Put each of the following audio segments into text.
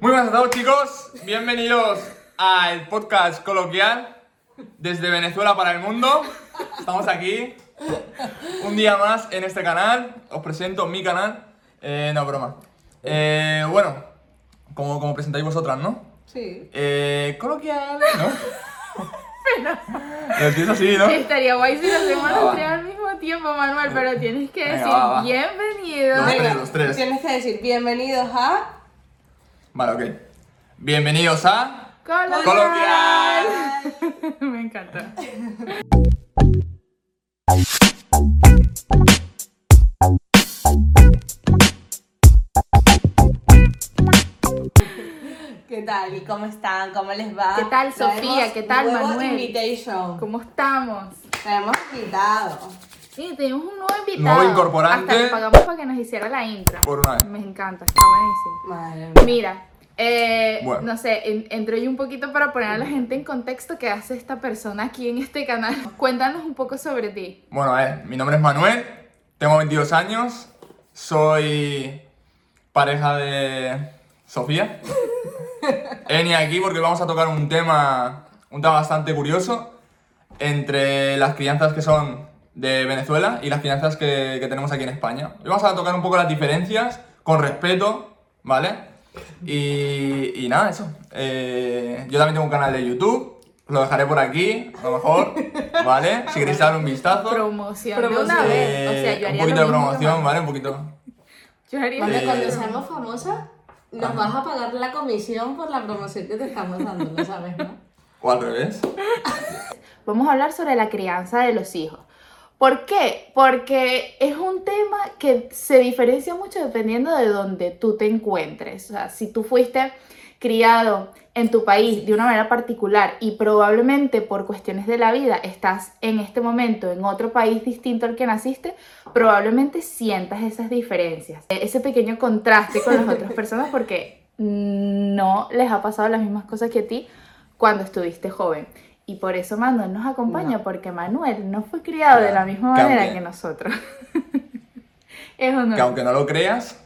Muy buenas a todos chicos, bienvenidos al podcast coloquial desde Venezuela para el mundo. Estamos aquí un día más en este canal, os presento mi canal. Eh, no, broma. Eh, bueno, como, como presentáis vosotras, ¿no? Sí. Eh, coloquial, ¿no? Lo entiendo así, ¿no? Estaría guay si lo hacemos Ah, los va. tres al mismo tiempo, Manuel, pero tienes que Venga, decir va, va. bienvenido. Los tres, Venga, los tres. Tienes que decir bienvenidos a. Vale, ok. Bienvenidos a... Coloquial. Coloquial. Me encanta. ¿Qué tal? ¿Y cómo están? ¿Cómo les va? ¿Qué tal, Sofía? ¿Qué tal, Manuel? invitation. ¿Cómo estamos? Tenemos invitado. Sí, tenemos un nuevo invitado. Nuevo incorporante. Hasta le pagamos para que nos hiciera la intro. Por una vez. Me encanta, está buenísimo. Madre mía. Mira, eh, Bueno. no sé, en- entro yo un poquito para poner a la gente en contexto qué hace esta persona aquí en este canal. Cuéntanos un poco sobre ti. Bueno, a ver, mi nombre es Manuel, tengo 22 años, soy pareja de Sofía. He venido aquí porque vamos a tocar un tema, un tema bastante curioso entre las crianzas que son de Venezuela y las crianzas que, que tenemos aquí en España. Y vamos a tocar un poco las diferencias con respeto, ¿vale? Y, y nada, eso. Eh, yo también tengo un canal de YouTube, lo dejaré por aquí, a lo mejor, ¿vale? Si queréis darle un vistazo. Promoción, de Eh, vez. O sea, yo haría un poquito de mismo promoción, Manuel. ¿vale? Un poquito. Yo haría Eh, cuando seamos famosas, nos vas a pagar la comisión por la promoción que te estamos dando, lo sabes, ¿no? O al revés. Vamos a hablar sobre la crianza de los hijos. ¿Por qué? Porque es un tema que se diferencia mucho dependiendo de donde tú te encuentres. O sea, si tú fuiste criado en tu país de una manera particular y probablemente por cuestiones de la vida estás en este momento en otro país distinto al que naciste, probablemente sientas esas diferencias, ese pequeño contraste con las otras personas porque no les ha pasado las mismas cosas que a ti cuando estuviste joven. Y por eso Manuel nos acompaña, No. porque Manuel no fue criado de la misma Que manera aunque- que nosotros. es honor. Que aunque no lo creas,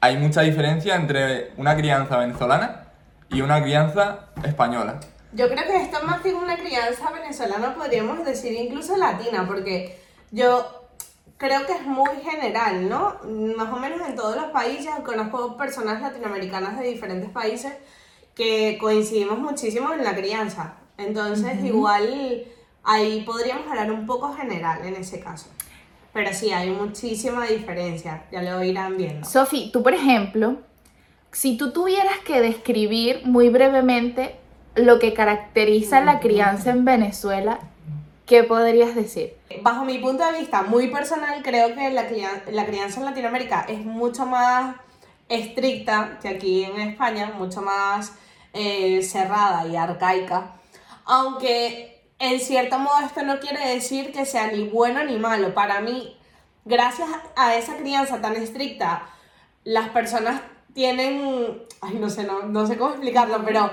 hay mucha diferencia entre una crianza venezolana y una crianza española. Yo creo que esto más que una crianza venezolana podríamos decir incluso latina, porque yo creo que es muy general, ¿no? Más o menos en todos los países, conozco personas latinoamericanas de diferentes países que coincidimos muchísimo en la crianza. Entonces, igual ahí podríamos hablar un poco general en ese caso. Pero sí, hay muchísima diferencia, ya lo irán viendo. Sofi, tú por ejemplo, si tú tuvieras que describir muy brevemente lo que caracteriza la crianza en Venezuela, ¿qué podrías decir? Bajo mi punto de vista muy personal, creo que la, crianza en Latinoamérica es mucho más estricta que aquí en España, mucho más eh, cerrada y arcaica. Aunque en cierto modo esto no quiere decir que sea ni bueno ni malo. Para mí, gracias a esa crianza tan estricta, las personas tienen, ay no sé, no, no sé cómo explicarlo, pero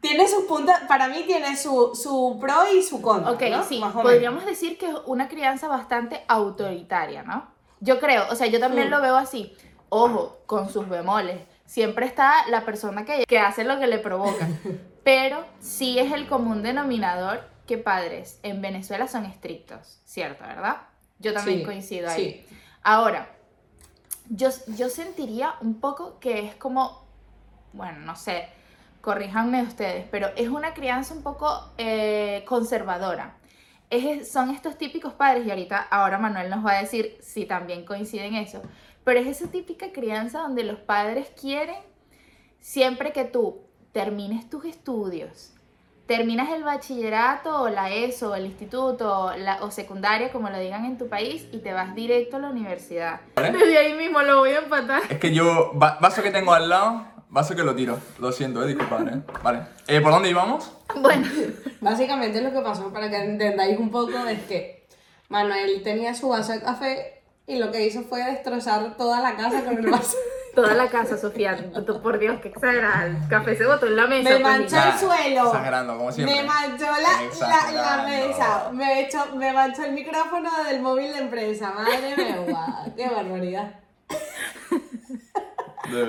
tiene sus puntos, para mí tiene su, su pro y su contra. Ok, ¿no? sí, podríamos decir que es una crianza bastante autoritaria, ¿no? Yo creo, o sea, yo también Mm. lo veo así. Ojo, con sus bemoles. Siempre está la persona que, que hace lo que le provoca. Pero sí es el común denominador que padres en Venezuela son estrictos, ¿cierto? ¿Verdad? Yo también Sí, coincido ahí. sí. Ahora, yo, yo sentiría un poco que es como, bueno, no sé, corríjanme ustedes, pero es una crianza un poco eh, conservadora. Es- son estos típicos padres, y ahorita ahora Manuel nos va a decir si también coinciden eso, pero es esa típica crianza donde los padres quieren siempre que tú termines tus estudios, terminas el bachillerato o la ESO, o el instituto o, la, o secundaria, como lo digan en tu país, y te vas directo a la universidad. ¿Vale? Desde ahí mismo lo voy a empatar. Es que yo, va- vaso que tengo al lado, vaso que lo tiro. Lo siento, eh, disculpad, eh. Vale. Eh, ¿Por dónde íbamos? Bueno, Básicamente lo que pasó, para que entendáis un poco, es que Manuel tenía su vaso de café y lo que hizo fue destrozar toda la casa con el vaso. Toda la casa, Sofía, tú, por Dios, qué exagerada. El café se botó en la mesa. Me manchó el suelo. Exagerando, como siempre. Me manchó la, la, la Exagerando. mesa. Me, echó, me manchó el micrófono del móvil de empresa. Madre mía, qué barbaridad.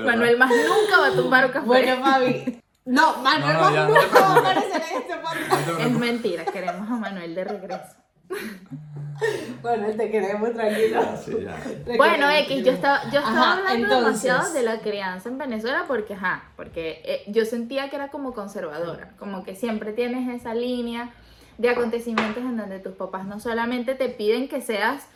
Manuel más nunca va a tumbar un café. Bueno, Fabi. No, Manuel No, no, ya, no te nunca va a aparecer en este podcast. Es mentira, queremos a Manuel de regreso. Bueno, te queremos tranquilo. Sí, ya. Te Bueno, X, yo estaba, yo estaba Ajá, hablando entonces. demasiado de la crianza en Venezuela porque, ajá, porque eh, yo sentía que era como conservadora, como que siempre tienes esa línea de acontecimientos en donde tus papás no solamente te piden que seas,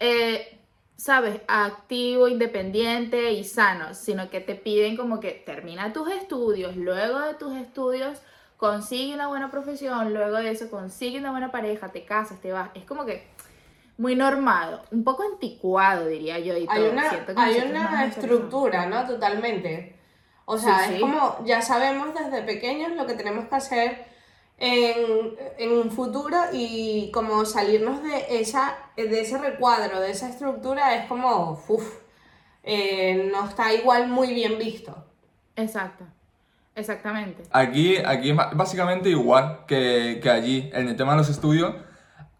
eh, sabes, activo, independiente y sano, sino que te piden como que termina tus estudios, luego de tus estudios consigue una buena profesión, luego de eso consigue una buena pareja, te casas, te vas, es como que muy normado, un poco anticuado diría yo y Hay todo. una, que hay una estructura, ¿no? Totalmente. O sea, Sí, es sí. como, ya sabemos desde pequeños lo que tenemos que hacer en, en un futuro y como salirnos de, esa, de ese recuadro, de esa estructura, es como, uff, no está igual muy bien visto. Exacto, exactamente. Aquí, aquí básicamente igual que, que allí. En el tema de los estudios,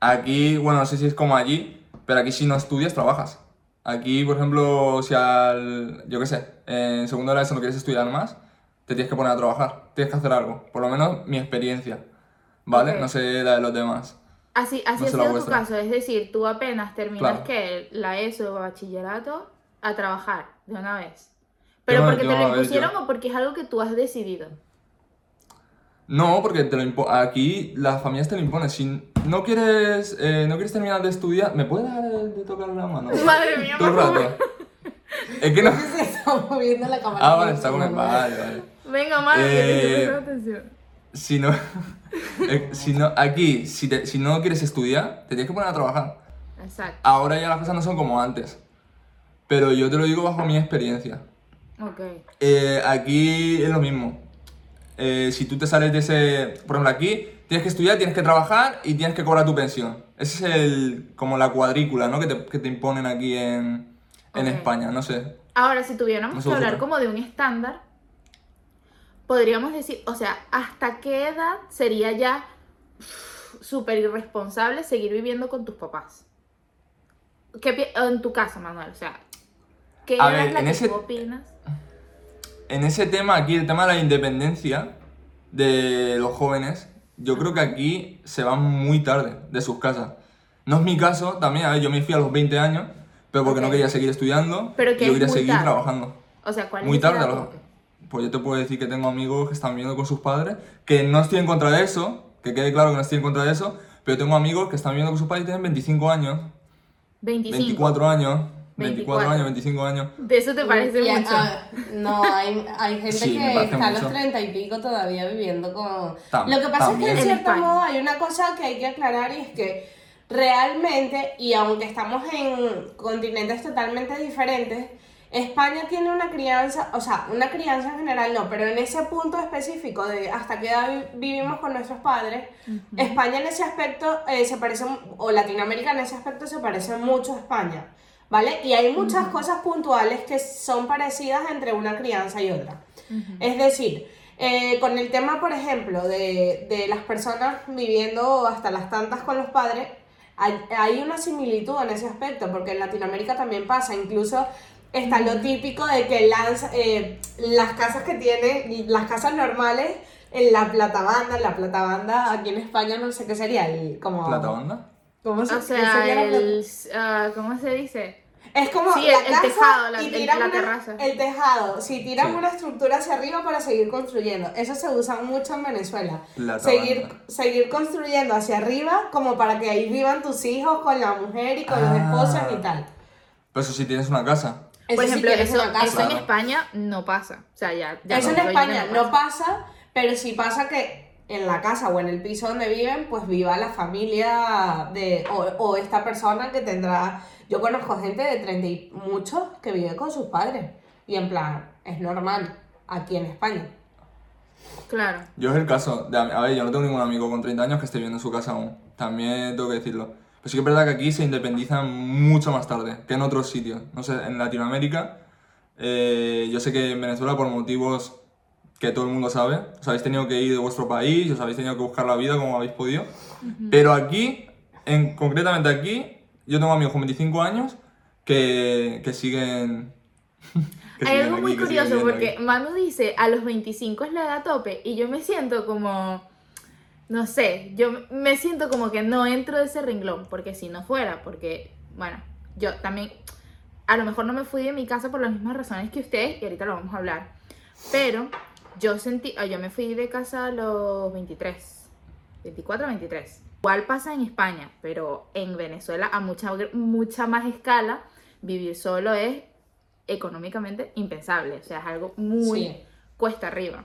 aquí, bueno, no sé si es como allí, pero aquí si no estudias, trabajas. Aquí, por ejemplo, si al, yo qué sé, en segundo ESO no quieres estudiar más, te tienes que poner a trabajar, tienes que hacer algo. Por lo menos mi experiencia, ¿vale? Ok. No sé la de los demás. Así, así No ha sido tu caso, es decir, tú apenas terminas Claro. que la ESO o bachillerato a trabajar de una vez. Pero porque yo, te lo ver, impusieron yo- o porque es algo que tú has decidido. No, porque te lo impo- aquí las familias te lo imponen. Si no quieres, eh, no quieres terminar de estudiar, ¿me puedes dejar de, de tocar la mano? Madre mía, Todo el rato. Es que no... Se está moviendo la cámara. Ah, vale, está con el... Vale, vale. Venga, madre, que te Eh, atención. Si no, eh, si no, aquí, si, te- si no quieres estudiar, te tienes que poner a trabajar. Exacto, Ahora ya las cosas no son como antes. Pero yo te lo digo bajo mi experiencia. Ok. Eh, aquí es lo mismo. Eh, si tú te sales de ese... Por ejemplo, aquí tienes que estudiar, tienes que trabajar y tienes que cobrar tu pensión. Ese es el, como la cuadrícula, ¿no? Que te, que te imponen aquí en, en. España, no sé. Ahora, si tuviéramos que hablar como de un estándar, podríamos decir, o sea, ¿hasta qué edad sería ya súper irresponsable seguir viviendo con tus papás? ¿Qué pi- en tu caso, Manuel? O sea, ¿qué A ver, en que ese- tú opinas? En ese tema aquí, el tema de la independencia de los jóvenes, yo creo que aquí se van muy tarde de sus casas. No es mi caso también, a ver, yo me fui a los 20 años, pero porque no quería seguir estudiando, Pero que yo quería seguir tarde. trabajando. O sea, ¿cuál Muy es tarde, los- pues yo te puedo decir que tengo amigos que están viviendo con sus padres, que no estoy en contra de eso, que quede claro que no estoy en contra de eso, pero tengo amigos que están viviendo con sus padres y tienen 25 años, 25. 24 años, 24 24. años, 25 años. ¿De eso te parece Y mucho? a- no, hay, hay gente Sí, que está a los mucho. treinta y pico todavía viviendo con... Tam- Lo que pasa es que en cierto España. modo hay una cosa que hay que aclarar y es que realmente, y aunque estamos en continentes totalmente diferentes, España tiene una crianza, o sea, una crianza en general no, pero en ese punto específico de hasta qué edad vi- vivimos con nuestros padres, España en ese aspecto eh, se parece, o Latinoamérica en ese aspecto se parece mucho a España, ¿vale? Y hay muchas cosas puntuales que son parecidas entre una crianza y otra. Es decir, eh, con el tema, por ejemplo, de, de las personas viviendo hasta las tantas con los padres, hay, hay una similitud en ese aspecto, porque en Latinoamérica también pasa, incluso está lo típico de que lanza, eh, las casas que tienen, las casas normales, en la platabanda, la platabanda aquí en España no sé qué sería, el, como... ¿Plata banda? ¿Cómo se, O qué sea, sería la plata- el, ah, ¿cómo se dice? es como Sí, la el- casa tejado, la- y el- tiran la una- terraza. El tejado, si tiran Sí. una estructura hacia arriba para seguir construyendo. Eso se usa mucho en Venezuela. La Seguir, seguir construyendo hacia arriba como para que ahí vivan tus hijos con la mujer y con los Ah. esposos y tal. Pero eso sí tienes una casa. Eso Por ejemplo, eso, una casa. eso en. España no pasa. O sea, ya, ya Eso en España no no pasa, pero sí pasa que en la casa o en el piso donde viven, pues viva la familia de o, o esta persona que tendrá. Yo conozco gente de 30 y muchos que vive con sus padres. Y en plan, es normal aquí en España. Claro. Yo es el caso, de, a ver, yo no tengo ningún amigo con 30 años que esté viviendo en su casa aún. También tengo que decirlo. Pero sí que es verdad que aquí se independizan mucho más tarde que en otros sitios. No sé, en Latinoamérica, eh, yo sé que en Venezuela por motivos que todo el mundo sabe, os habéis tenido que ir de vuestro país, os habéis tenido que buscar la vida como habéis podido. Pero aquí, en, concretamente aquí, yo tengo amigos con 25 años que, que siguen... Que Hay siguen algo aquí, muy curioso porque aquí. Manu dice a los 25 es la edad tope y yo me siento como, no sé, yo me siento como que no entro de ese renglón porque si no fuera, porque, bueno, yo también, a lo mejor no me fui de mi casa por las mismas razones que ustedes y ahorita lo vamos a hablar, pero yo sentí, ah, yo me fui de casa a los 23, 24, 23. Igual pasa en España, pero en Venezuela a mucha, mucha más escala vivir solo es económicamente impensable, o sea, es algo muy Sí. cuesta arriba.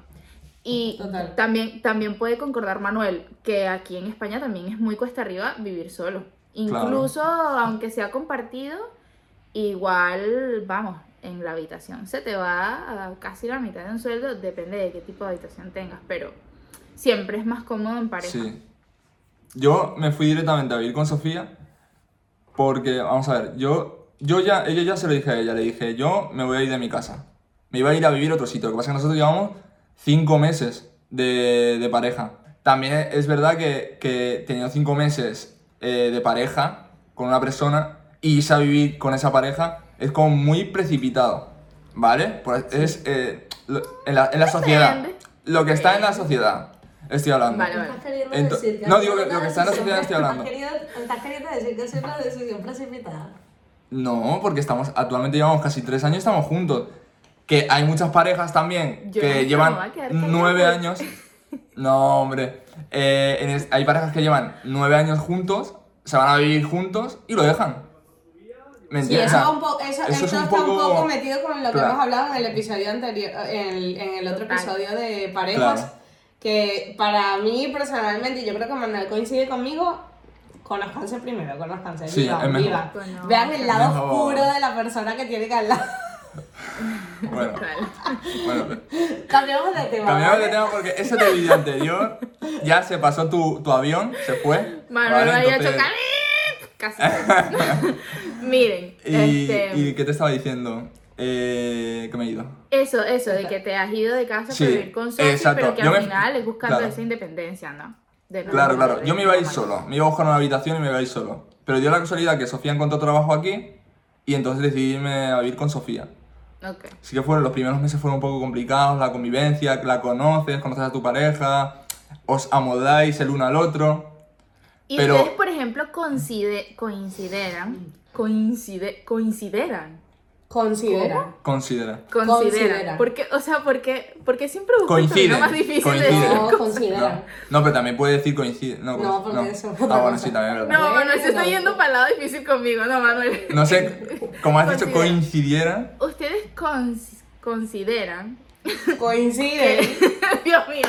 Y Total. también, también puede concordar Manuel que aquí en España también es muy cuesta arriba vivir solo. Incluso aunque sea compartido, igual, vamos, en la habitación se te va a casi la mitad de un sueldo, depende de qué tipo de habitación tengas, pero siempre es más cómodo en pareja. Sí. Yo me fui directamente a vivir con Sofía porque, vamos a ver, yo, yo ya, ella ya se lo dije a ella, le dije, yo me voy a ir de mi casa. Me iba a ir a vivir a otro sitio. Lo que pasa es que nosotros llevamos cinco meses de, de pareja. También es verdad que, que teniendo cinco meses eh, de pareja con una persona y irse a vivir con esa pareja es como muy precipitado, ¿vale? Pues es eh, lo- en, la, en la sociedad. Lo que está en la sociedad, estoy hablando. Vale, vale. ¿Estás queriendo Ento- decir que no, digo que lo que está en la sociedad estoy hablando. ¿Estás queriendo, estás queriendo decir que sido una decisión precipitada? No, porque estamos, actualmente llevamos casi tres años y estamos juntos. Que hay muchas parejas también Yo que me llevan voy a quedar callada, nueve años. No, hombre. Eh, en es- hay parejas que llevan nueve años juntos, se van a vivir juntos y lo dejan. ¿Me Sí, eso, O sea, va un po- eso, eso es un está un poco- poco metido con lo que Claro. hemos hablado en el episodio anterior, en el, en el otro episodio de parejas, Claro. que para mí personalmente, y yo creo que Manuel coincide conmigo, conozcanse primero, conozcanse, Sí, vivan, es mejor. vivan. Conozcan. Vean el lado Mejor. oscuro de la persona que tiene que lado. Bueno, bueno, Cambiamos de tema. cambiamos de ¿vale? tema porque ese de vídeo anterior ya se pasó tu, tu avión, se fue. Manuel ¿vale? a Entonces- chocar. Casi. Miren, ¿Y, este, ¿Y qué te estaba diciendo? Eh, que me he ido. eso, eso, de que te has ido de casa Sí, para vivir con Sofi, exacto. pero que Yo al me- final es buscando claro. esa independencia, ¿no? De Claro, claro. de Yo me iba a ir solo. Me iba a buscar una habitación y me iba a ir solo. Pero dio la casualidad que Sofía encontró trabajo aquí y entonces decidí irme a vivir con Sofía. Ok. Así que fueron, los primeros meses fueron un poco complicados, la convivencia, la conoces, conoces a tu pareja, os amodáis el uno al otro. Y Pero- ustedes, por ejemplo, coincide, coincideran, coincide, coincideran, Considera. Considera. consideran. Considera. Porque, o sea, porque, porque siempre busco Coinciden, más difícil coinciden. de decir No, cosas. considera. No, no, pero también puede decir coincide. No, No, porque eso es otra Ah, bueno, sí, también. No, Manuel se está Bueno. yendo para el lado difícil conmigo, no, Manuel. No sé, como has dicho, Considera. coincidieran. Ustedes cons- consideran, Coincide. Dios mío,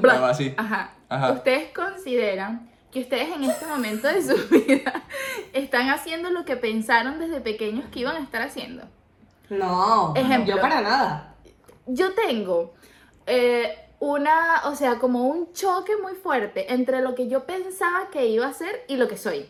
Bueno, así. Ajá. Ajá. Ustedes consideran que ustedes en este momento de su vida están haciendo lo que pensaron desde pequeños que iban a estar haciendo. No, Ejemplo. yo para nada. Yo tengo eh, una, o sea, como un choque muy fuerte entre lo que yo pensaba que iba a ser y lo que soy.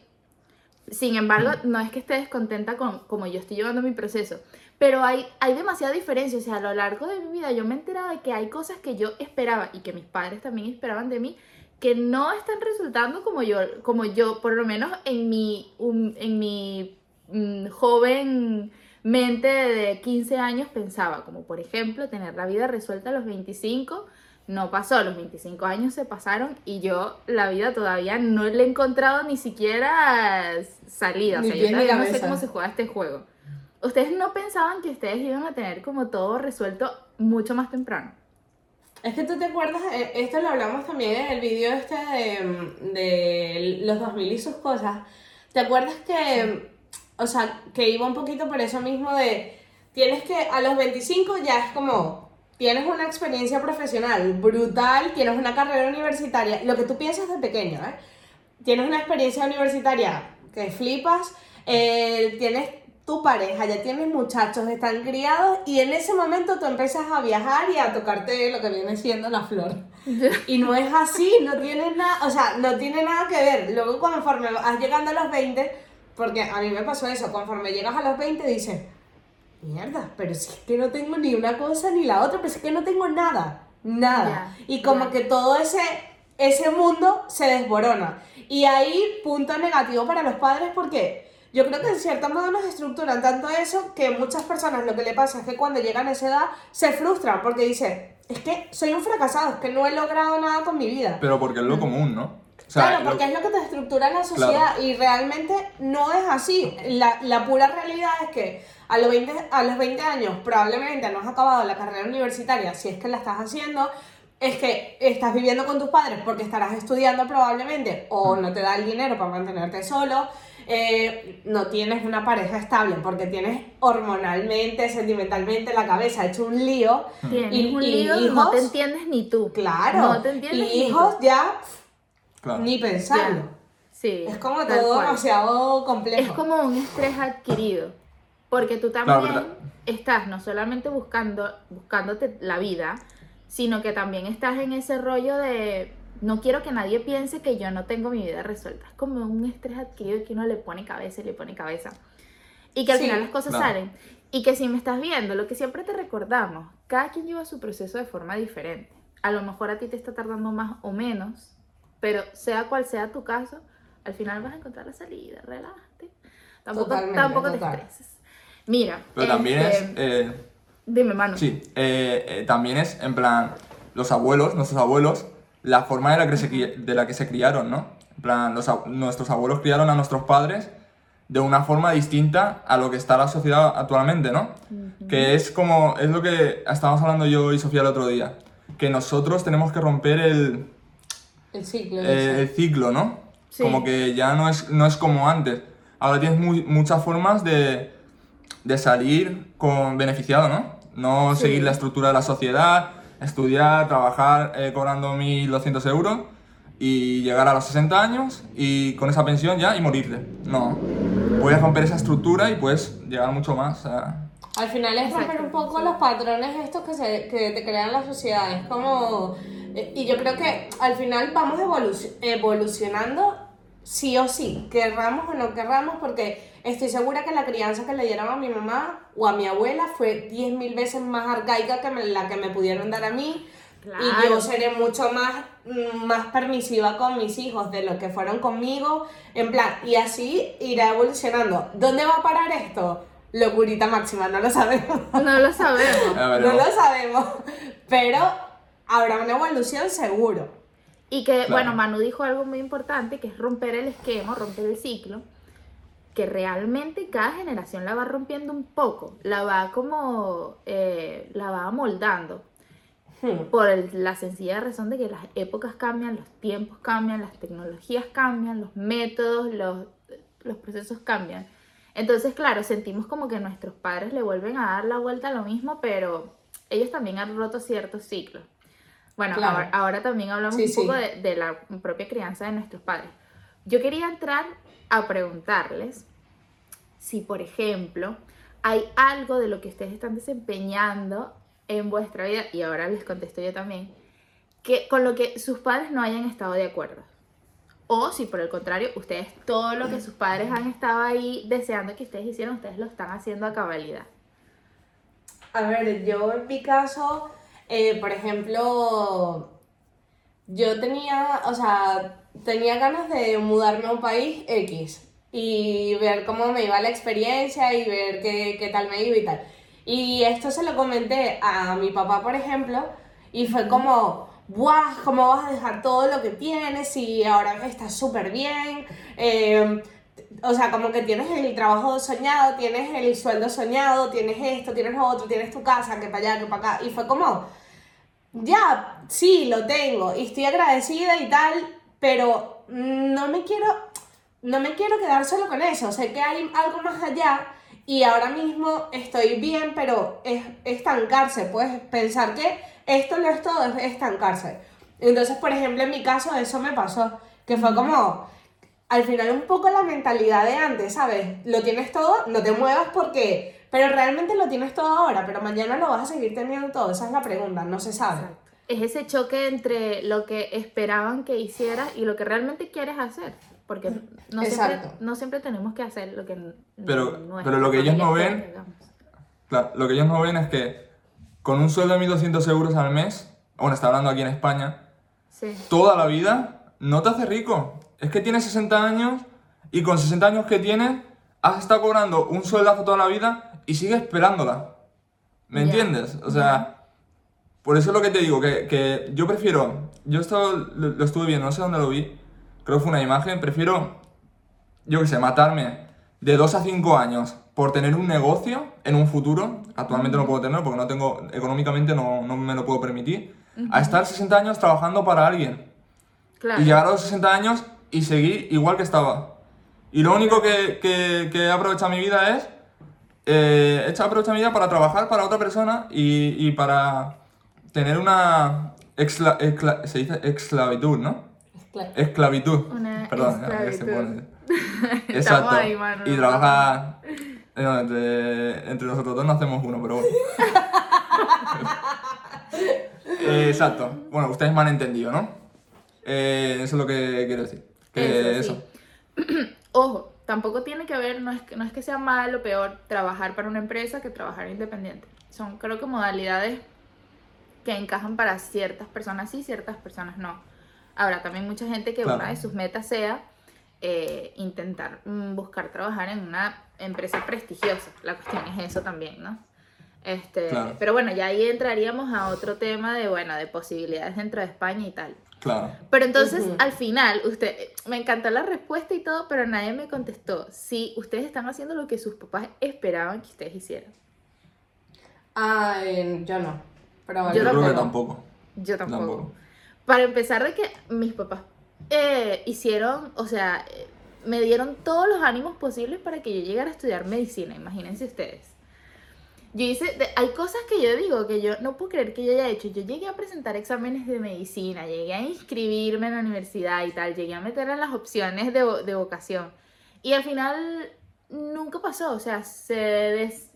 Sin embargo, no es que esté descontenta con como yo estoy llevando mi proceso, pero hay, hay demasiada diferencia. O sea, a lo largo de mi vida yo me he enterado de que hay cosas que yo esperaba y que mis padres también esperaban de mí que no están resultando como yo, como yo, por lo menos en mi, um, en mi mm, joven mente de 15 años pensaba, como por ejemplo tener la vida resuelta a los 25, no pasó, los 25 años se pasaron y yo la vida todavía no le he encontrado ni siquiera salida, o Ni sea, yo todavía no sé cómo se juega este juego. ¿Ustedes no pensaban que ustedes iban a tener como todo resuelto mucho más temprano? Es que tú te acuerdas, eh, esto lo hablamos también en el video este de, de los 2000 y sus cosas. ¿Te acuerdas que, o sea, que iba un poquito por eso mismo de, tienes que, a los 25 ya es como, tienes una experiencia profesional brutal, tienes una carrera universitaria, lo que tú piensas de pequeño, ¿eh? Tienes una experiencia universitaria que flipas, eh, tienes tu pareja, ya tienes muchachos, están criados y en ese momento tú empiezas a viajar y a tocarte lo que viene siendo la flor. Y no es así, no tiene nada, o sea, no tiene nada que ver. Luego conforme vas llegando a los 20, porque a mí me pasó eso, conforme llegas a los 20 dices, mierda, pero si es que no tengo ni una cosa ni la otra, pero si es que no tengo nada, nada. Y como que todo ese, ese mundo se desborona. Y ahí, punto negativo para los padres porque yo creo que en cierto modo nos estructuran tanto eso que muchas personas lo que le pasa es que cuando llegan a esa edad se frustran porque dicen, es que soy un fracasado, es que no he logrado nada con mi vida. Pero porque es lo común, ¿no? O claro, lo- porque es lo que te estructura en la sociedad y realmente no es así. La, la pura realidad es que a los, 20, a los 20 años probablemente no has acabado la carrera universitaria, si es que la estás haciendo, es que estás viviendo con tus padres porque estarás estudiando probablemente o no te da el dinero para mantenerte solo. Eh, no tienes una pareja estable porque tienes hormonalmente, sentimentalmente la cabeza hecho un lío. Tienes Y- un y lío y no te entiendes ni tú. Claro. No te entiendes y ni hijos tú. ya Claro. ni pensarlo. Ya. Sí. Es como todo demasiado complejo. Es como un estrés adquirido. Porque tú también estás no solamente buscando, buscándote la vida, sino que también estás en ese rollo de no quiero que nadie piense que yo no tengo mi vida resuelta. Es como un estrés adquirido que uno le pone cabeza y le pone cabeza. Y que al Sí, final las cosas claro. salen. Y que si me estás viendo, lo que siempre te recordamos, cada quien lleva su proceso de forma diferente. A lo mejor a ti te está tardando más o menos, pero sea cual sea tu caso, al final vas a encontrar la salida, relájate. Tampoco, Totalmente, tampoco te total. estreses. Mira, Pero también este, es... eh, Dime, mano. Sí, eh, eh, también es en plan, los abuelos, nuestros abuelos, la forma de la que se, de la que se criaron, ¿no? En plan, los nuestros abuelos criaron a nuestros padres de una forma distinta a lo que está la sociedad actualmente, ¿no? Que es como, es lo que estábamos hablando yo y Sofía el otro día, que nosotros tenemos que romper el, El ciclo. eh, el ciclo, ¿no? Sí. Como que ya no es, no es como antes. Ahora tienes muy- muchas formas de, de salir con beneficiado, ¿no? No Sí. seguir la estructura de la sociedad, estudiar, trabajar eh, cobrando 1.200 euros y llegar a los 60 años y con esa pensión ya y morirte. No. Puedes romper esa estructura y puedes llegar mucho más a... Al final es romper un poco los patrones estos que, se, que te crean la sociedad. Es como... eh, Y yo creo que al final vamos evolu- evolucionando sí o sí, querramos o no querramos, porque estoy segura que la crianza que le dieron a mi mamá o a mi abuela fue 10.000 veces más arcaica que me- la que me pudieron dar a mí. Y yo seré mucho más, mm, más permisiva con mis hijos de lo que fueron conmigo. En plan, y así irá evolucionando. ¿Dónde va a parar esto? Locurita máxima, no lo sabemos. No lo sabemos. No lo sabemos. Pero habrá una evolución seguro. Y que, Claro. bueno, Manu dijo algo muy importante, que es romper el esquema, romper el ciclo, que realmente cada generación la va rompiendo un poco, la va como, eh, la va amoldando, Hmm. por el- la sencilla razón de que las épocas cambian, los tiempos cambian, las tecnologías cambian, los métodos, los, los procesos cambian. Entonces, claro, sentimos como que nuestros padres le vuelven a dar la vuelta a lo mismo, pero ellos también han roto ciertos ciclos. Bueno, Claro. ahora, ahora también hablamos Sí, un poco sí. de, de la propia crianza de nuestros padres. Yo quería entrar a preguntarles si, por ejemplo, hay algo de lo que ustedes están desempeñando en vuestra vida, y ahora les contesto yo también, que con lo que sus padres no hayan estado de acuerdo. O si por el contrario, ustedes todo lo que sus padres han estado ahí deseando que ustedes hicieran, ustedes lo están haciendo a cabalidad. A ver, yo en mi caso, eh, por ejemplo, yo tenía, o sea, tenía ganas de mudarme a un país X y ver cómo me iba la experiencia y ver qué, qué tal me iba y tal. Y esto se lo comenté a mi papá, por ejemplo, y fue como, ¡buah! ¿Cómo vas a dejar todo lo que tienes y ahora estás súper bien? Eh, o sea, como que tienes el trabajo soñado, tienes el sueldo soñado, tienes esto, tienes lo otro, tienes tu casa, que para allá, que para acá. Y fue como, ya, sí, lo tengo y estoy agradecida y tal, pero no me quiero, no me quiero quedar solo con eso. Sé que hay algo más allá y ahora mismo estoy bien, pero es estancarse, puedes pensar que esto no es todo, es estancarse. Entonces, por ejemplo, en mi caso eso me pasó, que fue como, al final un poco la mentalidad de antes, ¿sabes? Lo tienes todo, no te muevas porque... Pero realmente lo tienes todo ahora, pero mañana lo vas a seguir teniendo todo. Esa es la pregunta, no se sabe. Es ese choque entre lo que esperaban que hicieras y lo que realmente quieres hacer. Porque no siempre, Exacto. no siempre tenemos que hacer lo que Pero- nuestra pero lo que ellos no ven-. Claro, lo que ellos no ven es que con un sueldo de 1.200 euros al mes, bueno, está hablando aquí en España, Sí. toda la vida no te hace rico. Es que tienes 60 años y con 60 años que tienes has estado cobrando un sueldazo toda la vida y sigues esperándola. ¿Me Ya. entiendes? O sea, por eso es lo que te digo, que, que yo prefiero, yo esto lo, lo estuve viendo, no sé dónde lo vi, creo que fue una imagen, prefiero, yo qué sé, matarme de 2 a 5 años por tener un negocio en un futuro, actualmente no puedo tenerlo porque no tengo, económicamente no, no me lo puedo permitir, a estar 60 años trabajando para alguien. Claro. Y llegar a los 60 años y seguir igual que estaba. Y lo único que, que, que he aprovechado mi vida es. Eh, he hecho aprovechar mi vida para trabajar para otra persona y, y para tener una. Exla, exla- se dice esclavitud, ¿no? Esclavitud. Una Perdón, ya que se esclavitud. Exacto. ahí, mano, y no trabajar. eh, no, entre, entre nosotros dos no hacemos uno, pero bueno. Eh, exacto. Bueno, ustedes me han entendido, ¿no? Eh, eso es lo que quiero decir. Que Eso sí. Ojo, tampoco tiene que ver, no es que, no es que sea mal o peor trabajar para una empresa que trabajar independiente. Son creo que modalidades que encajan para ciertas personas sí, ciertas personas no. Habrá también mucha gente que Claro. una de sus metas sea eh, intentar mm, buscar trabajar en una empresa prestigiosa. La cuestión es eso también, ¿no? Este, Claro. Pero bueno, ya ahí entraríamos a otro tema de, bueno, de posibilidades dentro de España y tal. Claro. Pero entonces, al final, usted, me encantó la respuesta y todo, pero nadie me contestó si ustedes están haciendo lo que sus papás esperaban que ustedes hicieran. Ah, eh, yo no. Pero Yo Yo creo que tampoco. Yo tampoco. Tampoco. Para empezar, de que mis papás eh, hicieron, o sea, eh, me dieron todos los ánimos posibles para que yo llegara a estudiar medicina, imagínense ustedes. Yo hice, de- hay cosas que yo digo que yo no puedo creer que yo haya hecho. Yo llegué a presentar exámenes de medicina, llegué a inscribirme en la universidad y tal, llegué a meter en las opciones de, de vocación. Y al final nunca pasó, o sea, se des-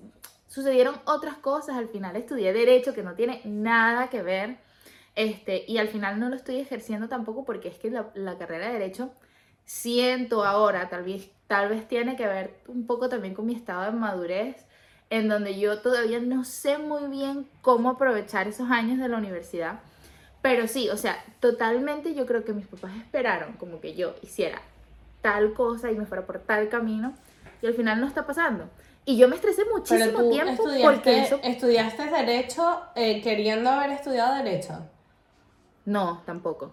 sucedieron otras cosas. Al final estudié derecho que no tiene nada que ver. Este, y al final no lo estoy ejerciendo tampoco porque es que la, la carrera de derecho siento ahora, tal vez, tal vez tiene que ver un poco también con mi estado de madurez, en donde yo todavía no sé muy bien cómo aprovechar esos años de la universidad. Pero sí, o sea, totalmente yo creo que mis papás esperaron como que yo hiciera tal cosa y me fuera por tal camino y al final no está pasando. Y yo me estresé Pero muchísimo tú tiempo estudiaste, porque eso... estudiaste Derecho eh, queriendo haber estudiado Derecho. No, tampoco.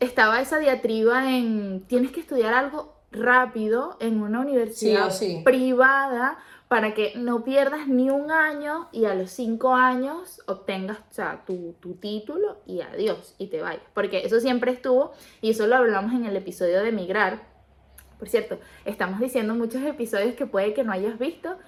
Estaba esa diatriba en tienes que estudiar algo rápido en una universidad Sí sí. privada para que no pierdas ni un año y a los cinco años obtengas o sea, tu, tu título y adiós y te vayas. Porque eso siempre estuvo y eso lo hablamos en el episodio de Migrar. Por cierto, estamos diciendo muchos episodios que puede que no hayas visto.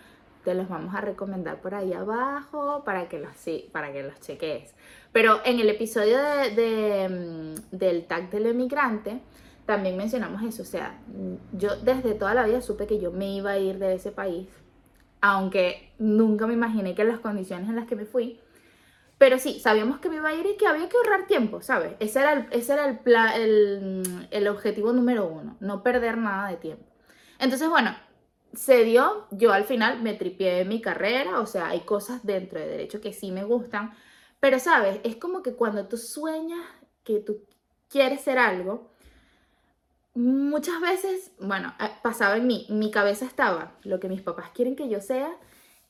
Te los vamos a recomendar por ahí abajo para que los, sí, para que los cheques. Pero en el episodio de, de, mm, del tag del emigrante también mencionamos eso. O sea, mm, yo desde toda la vida supe que yo me iba a ir de ese país. Aunque nunca me imaginé que las condiciones en las que me fui. Pero sí, sabíamos que me iba a ir y que había que ahorrar tiempo, ¿sabes? Ese era el, ese era el, pla- el, el objetivo número uno, no perder nada de tiempo. Entonces, bueno, se dio, yo al final me tripié mi carrera, o sea, hay cosas dentro de derecho que sí me gustan, pero sabes, es como que cuando tú sueñas que tú quieres ser algo, muchas veces, bueno, eh, pasaba en mí, mi cabeza estaba lo que mis papás quieren que yo sea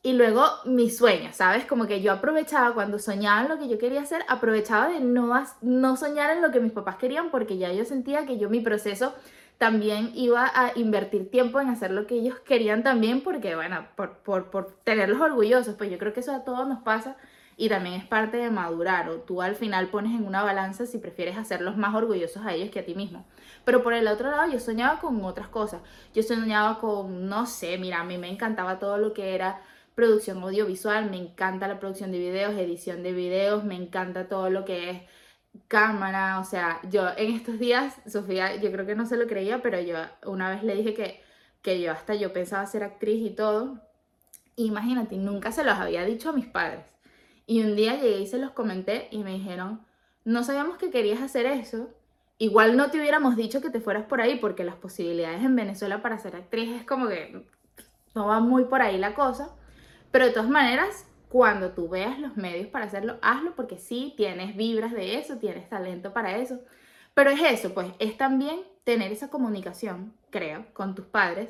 y luego mis sueños, ¿sabes? Como que yo aprovechaba cuando soñaba lo que yo quería hacer, aprovechaba de no, no soñar en lo que mis papás querían porque ya yo sentía que yo mi proceso también iba a invertir tiempo en hacer lo que ellos querían también porque, bueno, por, por, por tenerlos orgullosos, pues yo creo que eso a todos nos pasa y también es parte de madurar o tú al final pones en una balanza si prefieres hacerlos más orgullosos a ellos que a ti mismo. Pero por el otro lado yo soñaba con otras cosas. Yo soñaba con, no sé, mira, a mí me encantaba todo lo que era producción audiovisual, me encanta la producción de videos, edición de videos, me encanta todo lo que es cámara, o sea, yo en estos días, Sofía, yo creo que no se lo creía, pero yo una vez le dije que, que yo hasta yo pensaba ser actriz y todo. Imagínate, nunca se los había dicho a mis padres. Y un día llegué y se los comenté y me dijeron, no sabíamos que querías hacer eso. Igual no te hubiéramos dicho que te fueras por ahí porque las posibilidades en Venezuela para ser actriz es como que no va muy por ahí la cosa. Pero de todas maneras, cuando tú veas los medios para hacerlo, hazlo porque sí, tienes vibras de eso, tienes talento para eso. Pero es eso, pues es también tener esa comunicación, creo, con tus padres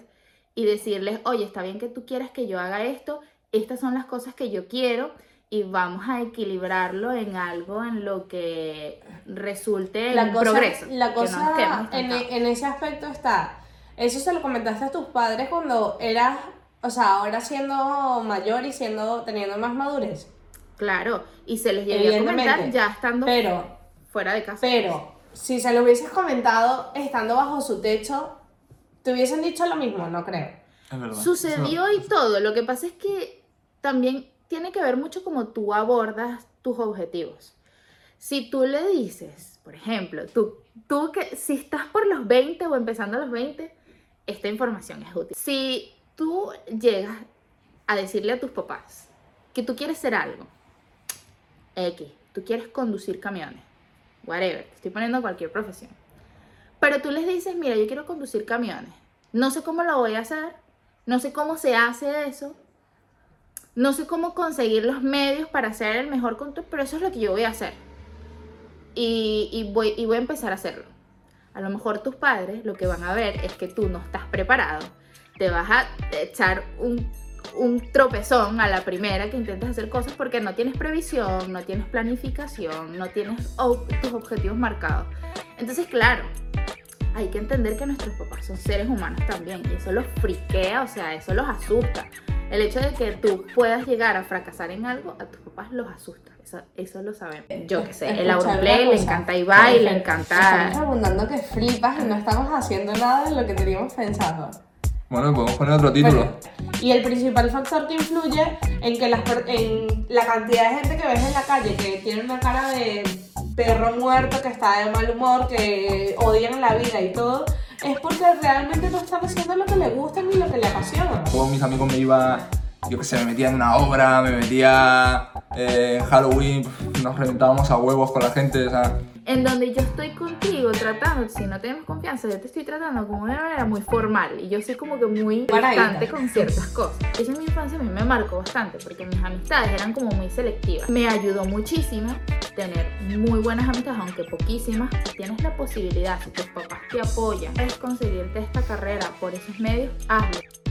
y decirles, oye, está bien que tú quieras que yo haga esto, estas son las cosas que yo quiero y vamos a equilibrarlo en algo en lo que resulte en La cosa, progreso. la no cosa estemos en, en ese aspecto está. Eso se lo comentaste a tus padres cuando eras, o sea, ahora siendo mayor y siendo teniendo más madurez. Claro, y se los llegué a comentar Evidentemente. ya estando Pero, fuera de casa. pero, si se lo hubieses comentado estando bajo su techo, ¿te hubiesen dicho lo mismo? No creo. Es verdad. Sucedió y todo. Lo que pasa es que también tiene que ver mucho como tú abordas tus objetivos. Si tú le dices, por ejemplo, tú, tú que si estás por los 20 o empezando a los 20, esta información es útil. Si tú llegas a decirle a tus papás que tú quieres ser algo, X, tú quieres conducir camiones, whatever, te estoy poniendo cualquier profesión. Pero tú les dices, mira, yo quiero conducir camiones. No sé cómo lo voy a hacer, no sé cómo se hace eso, no sé cómo conseguir los medios para hacer el mejor control, pero eso es lo que yo voy a hacer. Y, voy, a empezar a hacerlo. A lo mejor tus padres lo que van a ver es que tú no estás preparado. Te vas a echar un, un tropezón a la primera que intentes hacer cosas porque no tienes previsión, no tienes planificación, no tienes tus objetivos marcados. Entonces, claro, hay que entender que nuestros papás son seres humanos también y eso los friquea, o sea, eso los asusta. El hecho de que tú puedas llegar a fracasar en algo, a tus papás los asusta. Eso, eso lo sabemos. Yo qué sé, el Auronplay le encanta Ibai, le Estamos encanta... abundando que flipas y no estamos haciendo nada de lo que teníamos pensado. Bueno, podemos poner otro título. Bueno, y el principal factor que influye en que las per- en la cantidad de gente que ves en la calle que tiene una cara de perro muerto, que está de mal humor, que odian la vida y todo, es porque realmente no están haciendo lo que les gusta ni lo que les apasiona. Mis amigos me yo qué sé, me metía en una obra, me metía eh, en Halloween, nos reventábamos a huevos con la gente, o sea, en donde yo estoy contigo tratando, si no tenemos confianza, yo te estoy tratando como de una manera muy formal y yo soy como que muy distante con ciertas cosas. Eso en mi infancia a mí me marcó bastante porque mis amistades eran como muy selectivas. Me ayudó muchísimo tener muy buenas amistades, aunque poquísimas. Si tienes la posibilidad, si tus papás te apoyan, es conseguirte esta carrera por esos medios, hazlo.